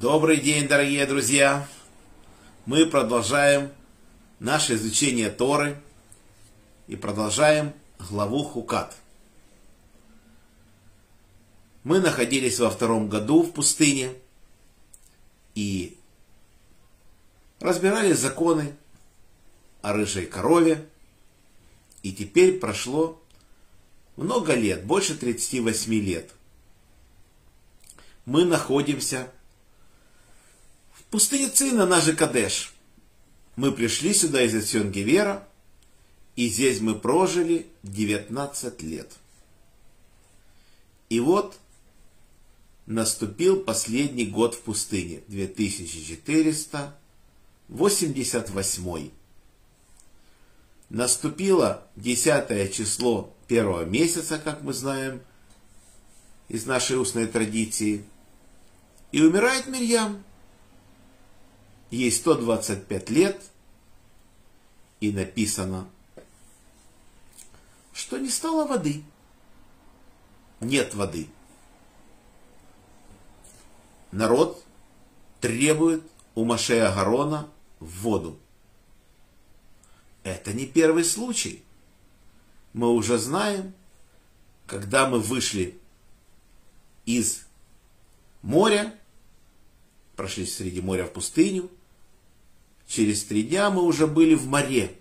Добрый день, дорогие друзья! Мы продолжаем наше изучение Торы и продолжаем главу Хукат. Мы находились во втором году в пустыне и разбирали законы о рыжей корове. И теперь прошло много лет, больше 38 лет. Мы находимся Пустыня Цина, наш же Кадеш. Мы пришли сюда из Эсьонгевера, и здесь мы прожили 19 лет. И вот наступил последний год в пустыне, 2488. Наступило 10 число первого месяца, как мы знаем, из нашей устной традиции. И умирает Мирьям ей 125 лет, и написано, что не стало воды. Нет воды. Народ требует у Машея Гарона воду. Это не первый случай. Мы уже знаем, когда мы вышли из моря, прошли среди моря в пустыню, Через три дня мы уже были в море.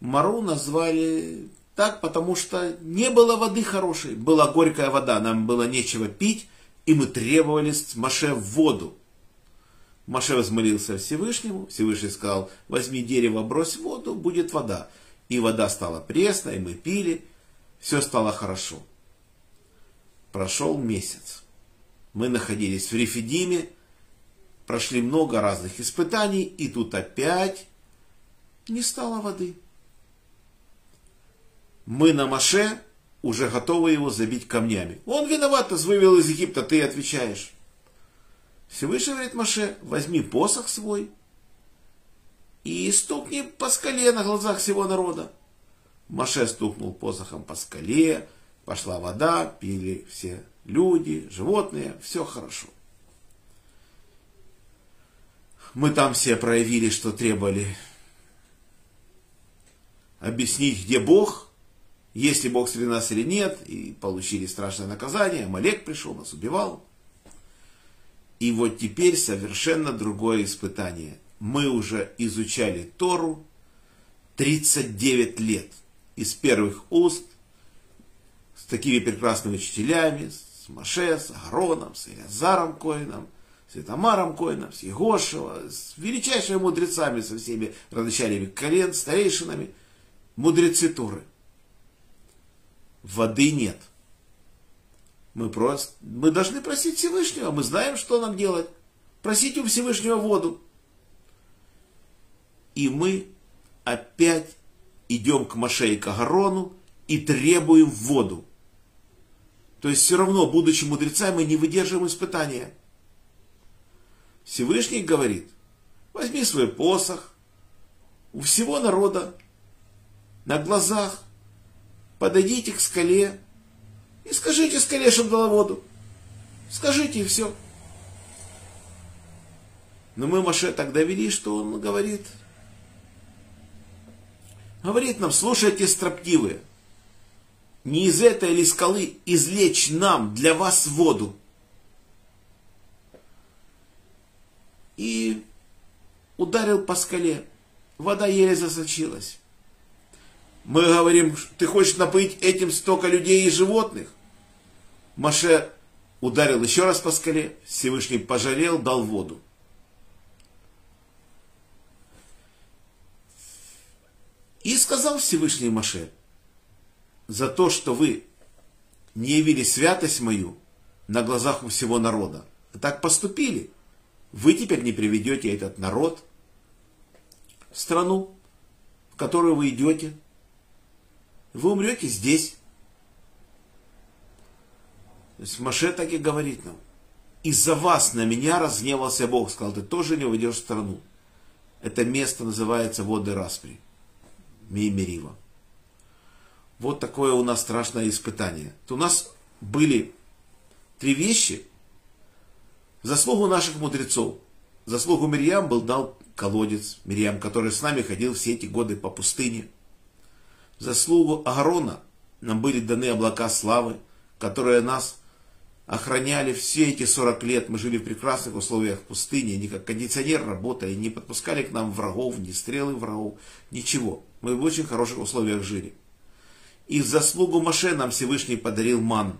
Мару назвали так, потому что не было воды хорошей. Была горькая вода, нам было нечего пить, и мы требовали с Маше воду. Маше возмолился Всевышнему, Всевышний сказал, возьми дерево, брось воду, будет вода. И вода стала пресной, мы пили, все стало хорошо. Прошел месяц. Мы находились в Рефидиме, прошли много разных испытаний, и тут опять не стало воды. Мы на Маше уже готовы его забить камнями. Он виноват, нас вывел из Египта, ты отвечаешь. Всевышний говорит Маше, возьми посох свой и стукни по скале на глазах всего народа. Маше стукнул посохом по скале, пошла вода, пили все люди, животные, все хорошо. Мы там все проявили, что требовали объяснить, где Бог, есть ли Бог среди нас или нет, и получили страшное наказание. Малек пришел, нас убивал. И вот теперь совершенно другое испытание. Мы уже изучали Тору 39 лет. Из первых уст, с такими прекрасными учителями, с Маше, с Агароном, с Илязаром Коином – с Итамаром Коином, с Егошева, с величайшими мудрецами, со всеми родочарями колен, старейшинами, мудрецы Торы. Воды нет. Мы, просто, мы должны просить Всевышнего, мы знаем, что нам делать. Просить у Всевышнего воду. И мы опять идем к Маше и к Агарону и требуем воду. То есть все равно, будучи мудрецами, мы не выдерживаем испытания. Всевышний говорит, возьми свой посох, у всего народа, на глазах, подойдите к скале и скажите скале, чтобы дала воду. Скажите и все. Но мы Маше так довели, что он говорит. Говорит нам, слушайте, строптивые, не из этой или скалы извлечь нам для вас воду. И ударил по скале. Вода еле засочилась. Мы говорим, ты хочешь напоить этим столько людей и животных? Маше ударил еще раз по скале, Всевышний пожалел, дал воду. И сказал Всевышний Маше, за то, что вы не явили святость мою на глазах у всего народа. Так поступили. Вы теперь не приведете этот народ в страну, в которую вы идете. Вы умрете здесь. То Маше так и говорит нам. Из-за вас на меня разгневался Бог. Сказал, ты тоже не уйдешь в страну. Это место называется воды Распри. Меймерива. Вот такое у нас страшное испытание. То у нас были три вещи, заслугу наших мудрецов, заслугу Мирьям был дал колодец Мирьям, который с нами ходил все эти годы по пустыне. В заслугу Агарона нам были даны облака славы, которые нас охраняли все эти 40 лет. Мы жили в прекрасных условиях пустыни, не как кондиционер работали, не подпускали к нам врагов, ни стрелы врагов, ничего. Мы в очень хороших условиях жили. И в заслугу Маше нам Всевышний подарил ман.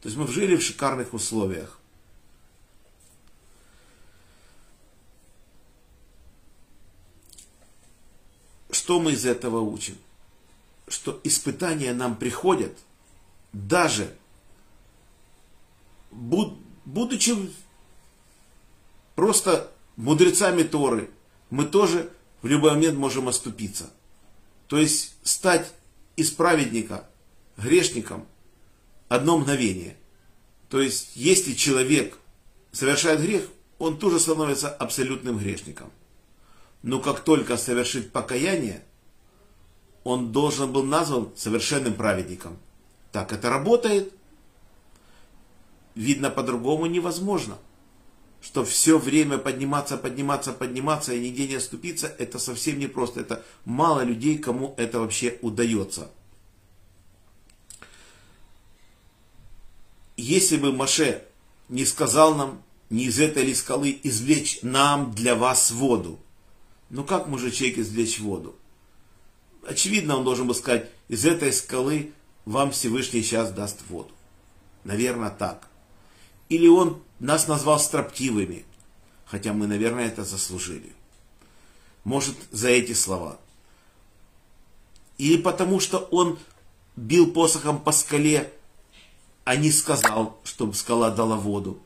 То есть мы жили в шикарных условиях. Что мы из этого учим? Что испытания нам приходят, даже будучи просто мудрецами Торы, мы тоже в любой момент можем оступиться. То есть стать из праведника грешником одно мгновение. То есть если человек совершает грех, он тоже становится абсолютным грешником. Но как только совершит покаяние, он должен был назван совершенным праведником. Так это работает. Видно, по-другому невозможно. Что все время подниматься, подниматься, подниматься и нигде не оступиться, это совсем непросто. Это мало людей, кому это вообще удается. Если бы Маше не сказал нам, не из этой ли скалы извлечь нам для вас воду, ну как человек извлечь воду? Очевидно, он должен был сказать, из этой скалы вам Всевышний сейчас даст воду. Наверное, так. Или он нас назвал строптивыми, хотя мы, наверное, это заслужили. Может, за эти слова. Или потому, что он бил посохом по скале, а не сказал, чтобы скала дала воду.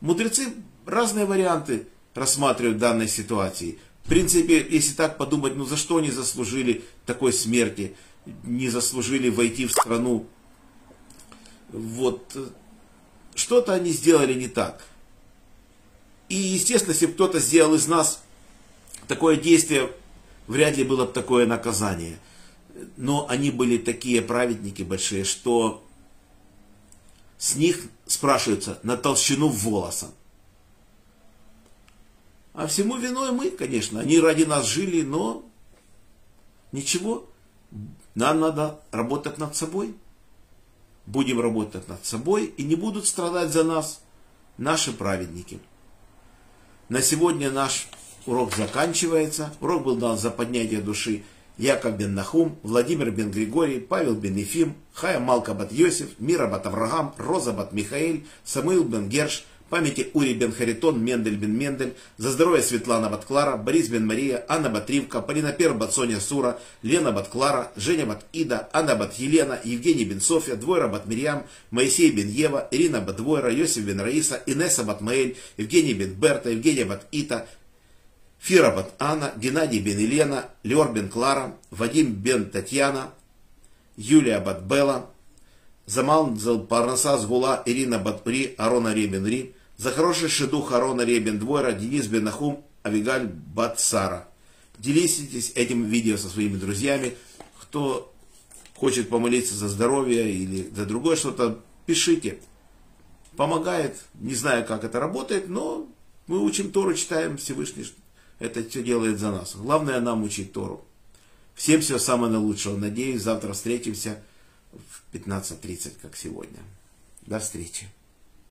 Мудрецы разные варианты рассматривают в данной ситуации. В принципе, если так подумать, ну за что они заслужили такой смерти? Не заслужили войти в страну. Вот что-то они сделали не так. И, естественно, если бы кто-то сделал из нас такое действие, вряд ли было бы такое наказание. Но они были такие праведники большие, что с них спрашивается на толщину волоса. А всему виной мы, конечно. Они ради нас жили, но ничего. Нам надо работать над собой будем работать над собой и не будут страдать за нас наши праведники. На сегодня наш урок заканчивается. Урок был дан за поднятие души Яков бен Нахум, Владимир бен Григорий, Павел бен Ефим, Хая Малка бат Йосиф, Мира бат Авраам, Роза бат Михаил, Самуил бен Герш, памяти Ури бен Харитон, Мендель бен Мендель, за здоровье Светлана Батклара, Борис бен Мария, Анна Батривка, Полина Пер бат Соня Сура, Лена Батклара, Женя бат Ида, Анна бат Елена, Евгений бен Софья, Двойра бат Мирьям, Моисей бен Ева, Ирина бат Двойра, Йосиф бен Раиса, Инесса бат Маэль, Евгений бен Берта, Евгения бат Ита, Фира бат Анна, Геннадий бен Елена, Леор бен Клара, Вадим бен Татьяна, Юлия бат Белла, Замал Парнаса Сгула, Ирина Батпри, Арона Ребен Ри, за хороший шедух Арона Ребен Двойра, Денис Бенахум, Авигаль Батсара. Делитесь этим видео со своими друзьями. Кто хочет помолиться за здоровье или за другое что-то, пишите. Помогает. Не знаю, как это работает, но мы учим Тору, читаем Всевышний. Это все делает за нас. Главное нам учить Тору. Всем всего самого наилучшего. Надеюсь, завтра встретимся в 15.30, как сегодня. До встречи.